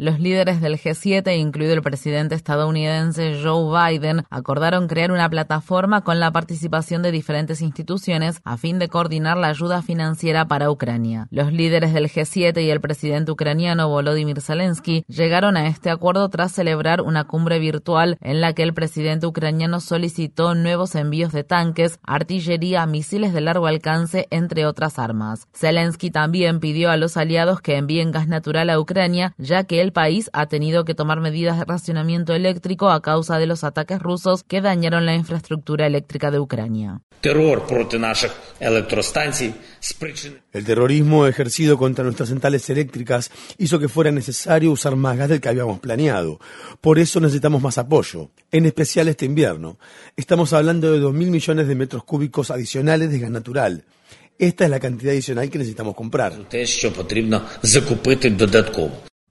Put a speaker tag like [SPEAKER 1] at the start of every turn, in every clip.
[SPEAKER 1] Los líderes del G7, incluido el presidente estadounidense Joe Biden, acordaron crear una plataforma con la participación de diferentes instituciones a fin de coordinar la ayuda financiera para Ucrania. Los líderes del G7 y el presidente ucraniano Volodymyr Zelensky llegaron a este acuerdo tras celebrar una cumbre virtual en la que el presidente ucraniano solicitó nuevos envíos de tanques, artillería, misiles de largo alcance, entre otras armas. Zelensky también pidió a los aliados que envíen gas natural a Ucrania, ya que el país ha tenido que tomar medidas de racionamiento eléctrico a causa de los ataques rusos que dañaron la infraestructura eléctrica de Ucrania.
[SPEAKER 2] El terrorismo ejercido contra nuestras centrales eléctricas hizo que fuera necesario usar más gas del que habíamos planeado. Por eso necesitamos más apoyo, en especial este invierno. Estamos hablando de 2.000 millones de metros cúbicos adicionales de gas natural. Esta es la cantidad adicional que necesitamos comprar.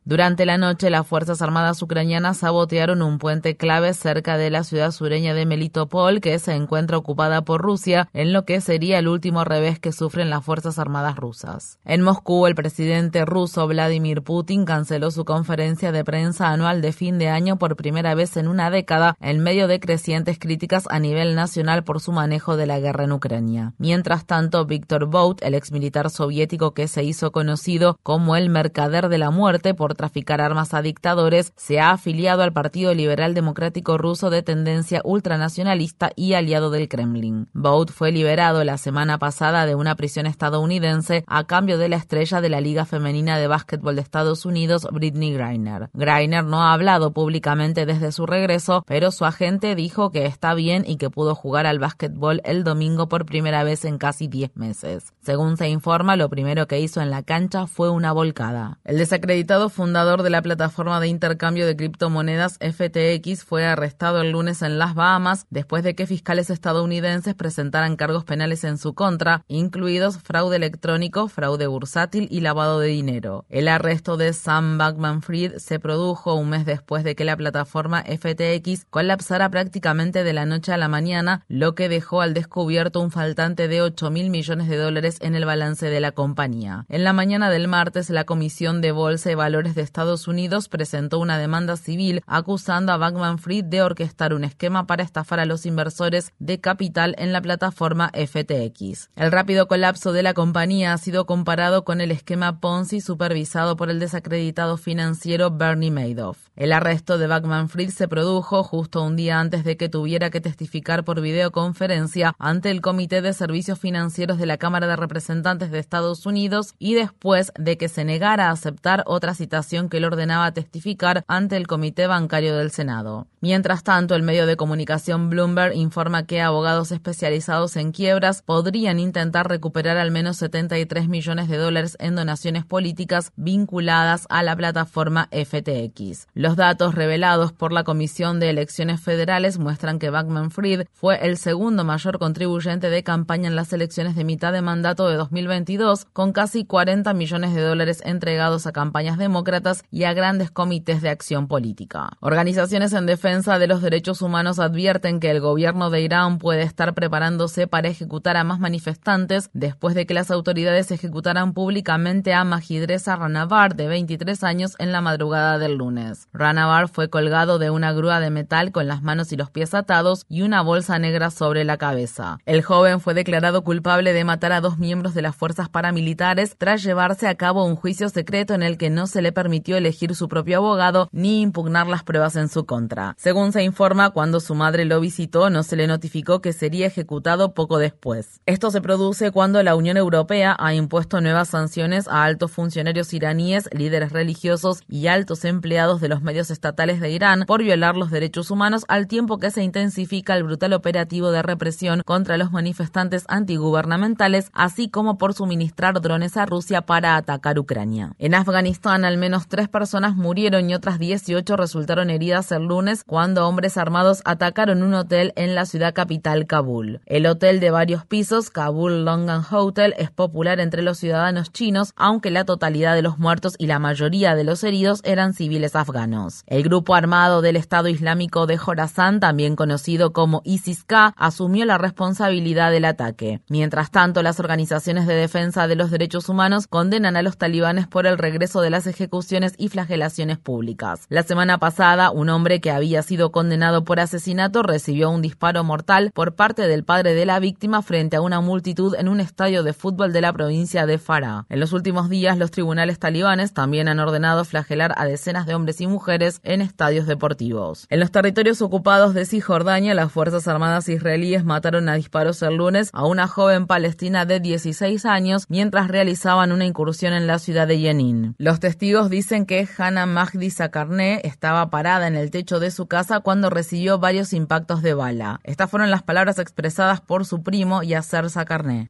[SPEAKER 1] Durante la noche, las Fuerzas Armadas ucranianas sabotearon un puente clave cerca de la ciudad sureña de Melitopol, que se encuentra ocupada por Rusia, en lo que sería el último revés que sufren las Fuerzas Armadas rusas. En Moscú, el presidente ruso Vladimir Putin canceló su conferencia de prensa anual de fin de año por primera vez en una década, en medio de crecientes críticas a nivel nacional por su manejo de la guerra en Ucrania. Mientras tanto, Víctor Bout, el exmilitar soviético que se hizo conocido como el mercader de la muerte por traficar armas a dictadores, se ha afiliado al Partido Liberal Democrático Ruso de tendencia ultranacionalista y aliado del Kremlin. Bout fue liberado la semana pasada de una prisión estadounidense a cambio de la estrella de la Liga Femenina de Básquetbol de Estados Unidos, Britney Griner. Griner no ha hablado públicamente desde su regreso, pero su agente dijo que está bien y que pudo jugar al básquetbol el domingo por primera vez en casi 10 meses. Según se informa, lo primero que hizo en la cancha fue una volcada. El desacreditado fundador de la plataforma de intercambio de criptomonedas FTX, fue arrestado el lunes en las Bahamas después de que fiscales estadounidenses presentaran cargos penales en su contra, incluidos fraude electrónico, fraude bursátil y lavado de dinero. El arresto de Sam Bankman-Fried se produjo un mes después de que la plataforma FTX colapsara prácticamente de la noche a la mañana, lo que dejó al descubierto un faltante de 8 mil millones de dólares en el balance de la compañía. En la mañana del martes, la Comisión de Bolsa y Valores de Estados Unidos presentó una demanda civil acusando a Bankman Fried de orquestar un esquema para estafar a los inversores de capital en la plataforma FTX. El rápido colapso de la compañía ha sido comparado con el esquema Ponzi supervisado por el desacreditado financiero Bernie Madoff. El arresto de Bankman Fried se produjo justo un día antes de que tuviera que testificar por videoconferencia ante el Comité de Servicios Financieros de la Cámara de Representantes de Estados Unidos y después de que se negara a aceptar otra citación que le ordenaba testificar ante el Comité Bancario del Senado. Mientras tanto, el medio de comunicación Bloomberg informa que abogados especializados en quiebras podrían intentar recuperar al menos 73 millones de dólares en donaciones políticas vinculadas a la plataforma FTX. Datos revelados por la Comisión de Elecciones Federales muestran que Backman Fried fue el segundo mayor contribuyente de campaña en las elecciones de mitad de mandato de 2022, con casi 40 millones de dólares entregados a campañas demócratas y a grandes comités de acción política. Organizaciones en defensa de los Derechos Humanos advierten que el gobierno de Irán puede estar preparándose para ejecutar a más manifestantes después de que las autoridades ejecutaran públicamente a Majidreza Ranavar, de 23 años, en la madrugada del lunes. Ranavar fue colgado de una grúa de metal con las manos y los pies atados y una bolsa negra sobre la cabeza. El joven fue declarado culpable de matar a dos miembros de las fuerzas paramilitares tras llevarse a cabo un juicio secreto en el que no se le permitió elegir su propio abogado ni impugnar las pruebas en su contra. Según se informa, cuando su madre lo visitó no se le notificó que sería ejecutado poco después. Esto se produce cuando la Unión Europea ha impuesto nuevas sanciones a altos funcionarios iraníes, líderes religiosos y altos empleados de los medios estatales de Irán por violar los derechos humanos al tiempo que se intensifica el brutal operativo de represión contra los manifestantes antigubernamentales, así como por suministrar drones a Rusia para atacar Ucrania. En Afganistán, al menos tres personas murieron y otras 18 resultaron heridas el lunes cuando hombres armados atacaron un hotel en la ciudad capital Kabul. El hotel de varios pisos, Kabul Longan Hotel, es popular entre los ciudadanos chinos, aunque la totalidad de los muertos y la mayoría de los heridos eran civiles afganos. El grupo armado del Estado Islámico de Jorazán, también conocido como ISIS-K, asumió la responsabilidad del ataque. Mientras tanto, las organizaciones de defensa de los derechos humanos condenan a los talibanes por el regreso de las ejecuciones y flagelaciones públicas. La semana pasada, un hombre que había sido condenado por asesinato recibió un disparo mortal por parte del padre de la víctima frente a una multitud en un estadio de fútbol de la provincia de Farah. En los últimos días, los tribunales talibanes también han ordenado flagelar a decenas de hombres y mujeres en estadios deportivos. En los territorios ocupados de Cisjordania, las Fuerzas Armadas israelíes mataron a disparos el lunes a una joven palestina de 16 años mientras realizaban una incursión en la ciudad de Yenin. Los testigos dicen que Hannah Mahdi Sakarne estaba parada en el techo de su casa cuando recibió varios impactos de bala. Estas fueron las palabras expresadas por su primo Yasser Sakarne.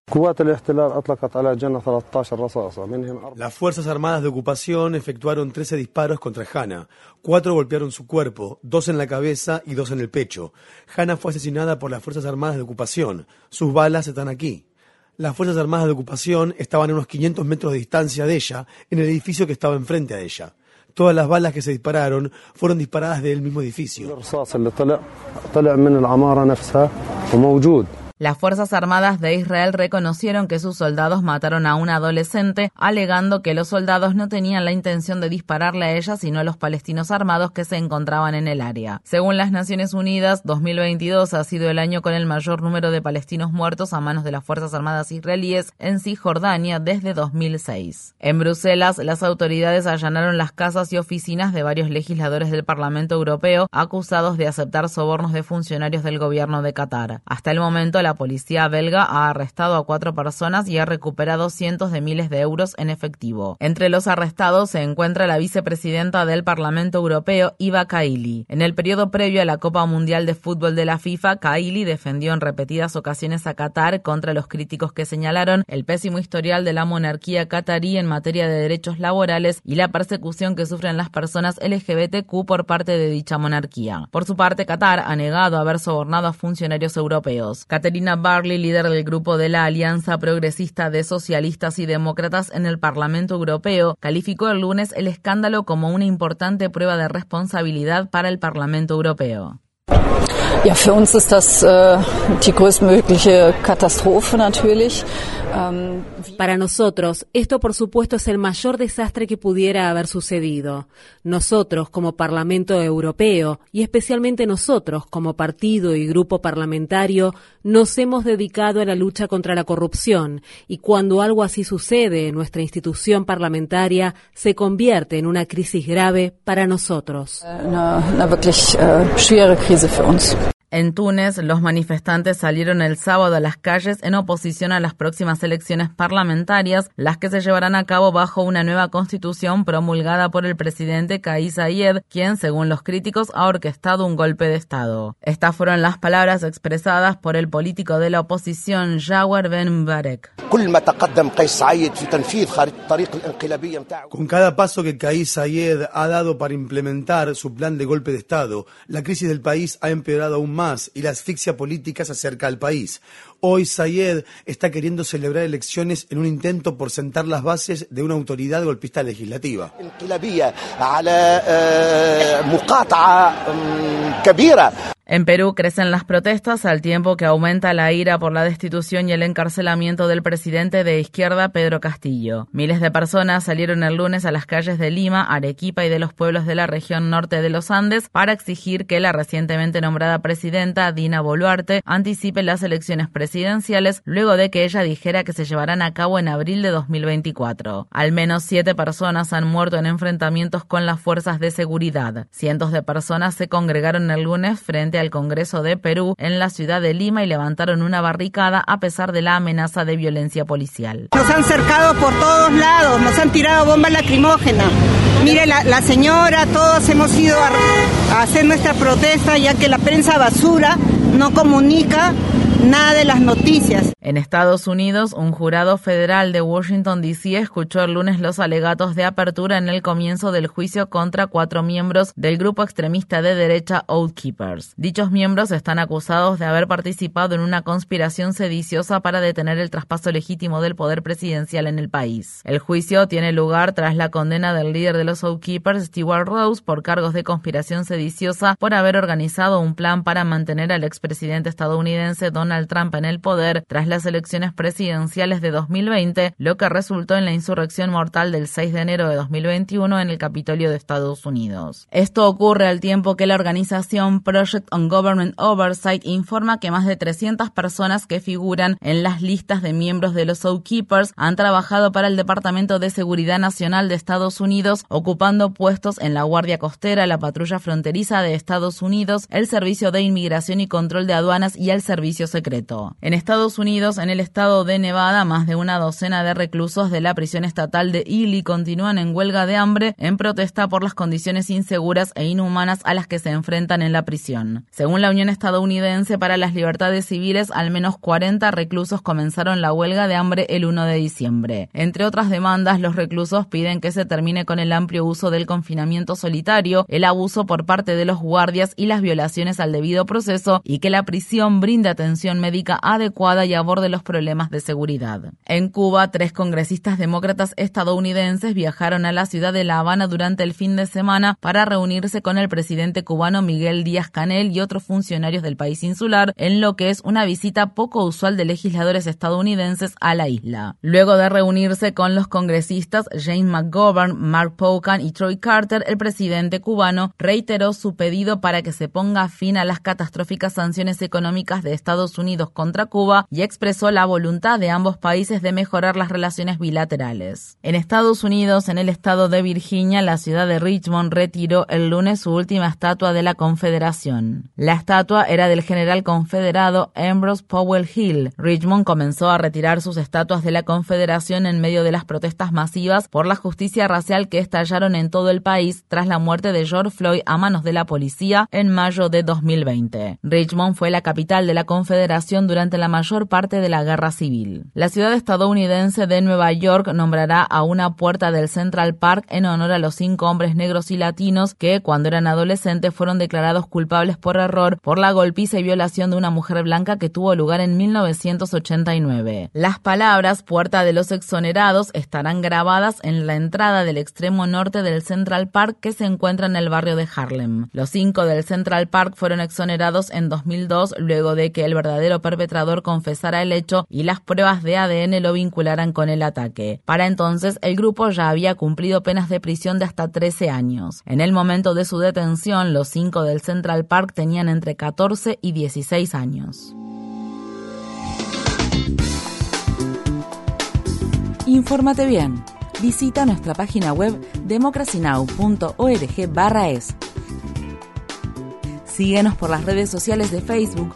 [SPEAKER 2] Las Fuerzas Armadas de Ocupación efectuaron 13 disparos contra Hannah. Cuatro golpearon su cuerpo, dos en la cabeza y dos en el pecho. Hannah fue asesinada por las Fuerzas Armadas de Ocupación. Sus balas están aquí. Las Fuerzas Armadas de Ocupación estaban a unos 500 metros de distancia de ella, en el edificio que estaba enfrente a ella. Todas las balas que se dispararon fueron disparadas del mismo edificio.
[SPEAKER 1] Las Fuerzas Armadas de Israel reconocieron que sus soldados mataron a un adolescente, alegando que los soldados no tenían la intención de dispararle a ella, sino a los palestinos armados que se encontraban en el área. Según las Naciones Unidas, 2022 ha sido el año con el mayor número de palestinos muertos a manos de las Fuerzas Armadas israelíes en Cisjordania desde 2006. En Bruselas, las autoridades allanaron las casas y oficinas de varios legisladores del Parlamento Europeo acusados de aceptar sobornos de funcionarios del gobierno de Qatar. Hasta el momento, la la policía belga ha arrestado a cuatro personas y ha recuperado cientos de miles de euros en efectivo. Entre los arrestados se encuentra la vicepresidenta del Parlamento Europeo, Iva Kaili. En el periodo previo a la Copa Mundial de Fútbol de la FIFA, Kaili defendió en repetidas ocasiones a Qatar contra los críticos que señalaron el pésimo historial de la monarquía qatarí en materia de derechos laborales y la persecución que sufren las personas LGBTQ por parte de dicha monarquía. Por su parte, Qatar ha negado haber sobornado a funcionarios europeos. Marina Barley, líder del grupo de la Alianza Progresista de Socialistas y Demócratas en el Parlamento Europeo, calificó el lunes el escándalo como una importante prueba de responsabilidad para el Parlamento Europeo. Ja, für uns ist das äh, die größtmögliche Katastrophe natürlich.
[SPEAKER 3] Ähm, Para nosotros, esto por supuesto es el mayor desastre que pudiera haber sucedido. Nosotros, como Parlamento Europeo, y especialmente nosotros, como partido y grupo parlamentario, nos hemos dedicado a la lucha contra la corrupción, y cuando algo así sucede en nuestra institución parlamentaria, se convierte en una crisis grave para nosotros. Una, una wirklich, uh, schwere Krise für uns.
[SPEAKER 1] En Túnez, los manifestantes salieron el sábado a las calles en oposición a las próximas elecciones parlamentarias, las que se llevarán a cabo bajo una nueva constitución promulgada por el presidente Kais Saied, quien, según los críticos, ha orquestado un golpe de Estado. Estas fueron las palabras expresadas por el político de la oposición, Jawar Ben Barek.
[SPEAKER 2] Con cada paso que Kais Saied ha dado para implementar su plan de golpe de Estado, la crisis del país ha empeorado aún más más y la asfixia política se acerca al país. Hoy Sayed está queriendo celebrar elecciones en un intento por sentar las bases de una autoridad golpista legislativa.
[SPEAKER 1] En Perú crecen las protestas al tiempo que aumenta la ira por la destitución y el encarcelamiento del presidente de izquierda Pedro Castillo. Miles de personas salieron el lunes a las calles de Lima, Arequipa y de los pueblos de la región norte de los Andes para exigir que la recientemente nombrada presidenta Dina Boluarte anticipe las elecciones presidenciales luego de que ella dijera que se llevarán a cabo en abril de 2024. Al menos siete personas han muerto en enfrentamientos con las fuerzas de seguridad. Cientos de personas se congregaron el lunes frente al Congreso de Perú en la ciudad de Lima y levantaron una barricada a pesar de la amenaza de violencia policial.
[SPEAKER 4] Nos han cercado por todos lados, nos han tirado bombas lacrimógenas. Mire, la, señora, todos hemos ido a hacer nuestra protesta ya que la prensa basura no comunica nada de las noticias.
[SPEAKER 1] En Estados Unidos, un jurado federal de Washington, D.C. escuchó el lunes los alegatos de apertura en el comienzo del juicio contra cuatro miembros del grupo extremista de derecha Oath Keepers. Dichos miembros están acusados de haber participado en una conspiración sediciosa para detener el traspaso legítimo del poder presidencial en el país. El juicio tiene lugar tras la condena del líder de los Oath Keepers, Stewart Rose, por cargos de conspiración sediciosa por haber organizado un plan para mantener al expresidente estadounidense Donald Donald Trump en el poder tras las elecciones presidenciales de 2020, lo que resultó en la insurrección mortal del 6 de enero de 2021 en el Capitolio de Estados Unidos. Esto ocurre al tiempo que la organización Project on Government Oversight informa que más de 300 personas que figuran en las listas de miembros de los Zookeepers han trabajado para el Departamento de Seguridad Nacional de Estados Unidos, ocupando puestos en la Guardia Costera, la Patrulla Fronteriza de Estados Unidos, el Servicio de Inmigración y Control de Aduanas y el Servicio En Estados Unidos, en el estado de Nevada, más de una docena de reclusos de la prisión estatal de Ely continúan en huelga de hambre en protesta por las condiciones inseguras e inhumanas a las que se enfrentan en la prisión. Según la Unión Estadounidense para las Libertades Civiles, al menos 40 reclusos comenzaron la huelga de hambre el 1 de diciembre. Entre otras demandas, los reclusos piden que se termine con el amplio uso del confinamiento solitario, el abuso por parte de los guardias y las violaciones al debido proceso y que la prisión brinde atención médica adecuada y aborde los problemas de seguridad. En Cuba, tres congresistas demócratas estadounidenses viajaron a la ciudad de La Habana durante el fin de semana para reunirse con el presidente cubano Miguel Díaz Canel y otros funcionarios del país insular en lo que es una visita poco usual de legisladores estadounidenses a la isla. Luego de reunirse con los congresistas James McGovern, Mark Pocan y Troy Carter, el presidente cubano reiteró su pedido para que se ponga fin a las catastróficas sanciones económicas de Estados Unidos contra Cuba y expresó la voluntad de ambos países de mejorar las relaciones bilaterales. En Estados Unidos, en el estado de Virginia, la ciudad de Richmond retiró el lunes su última estatua de la Confederación. La estatua era del general confederado Ambrose Powell Hill. Richmond comenzó a retirar sus estatuas de la Confederación en medio de las protestas masivas por la justicia racial que estallaron en todo el país tras la muerte de George Floyd a manos de la policía en mayo de 2020. Richmond fue la capital de la Confederación durante la mayor parte de la guerra civil. La ciudad estadounidense de Nueva York nombrará a una puerta del Central Park en honor a los cinco hombres negros y latinos que, cuando eran adolescentes, fueron declarados culpables por error por la golpiza y violación de una mujer blanca que tuvo lugar en 1989. Las palabras puerta de los exonerados estarán grabadas en la entrada del extremo norte del Central Park que se encuentra en el barrio de Harlem. Los cinco del Central Park fueron exonerados en 2002 luego de que el verdadero perpetrador confesara el hecho y las pruebas de ADN lo vincularan con el ataque. Para entonces, el grupo ya había cumplido penas de prisión de hasta 13 años. En el momento de su detención, los cinco del Central Park tenían entre 14 y 16 años.
[SPEAKER 5] Infórmate bien. Visita nuestra página web democracynow.org/es. Síguenos por las redes sociales de Facebook,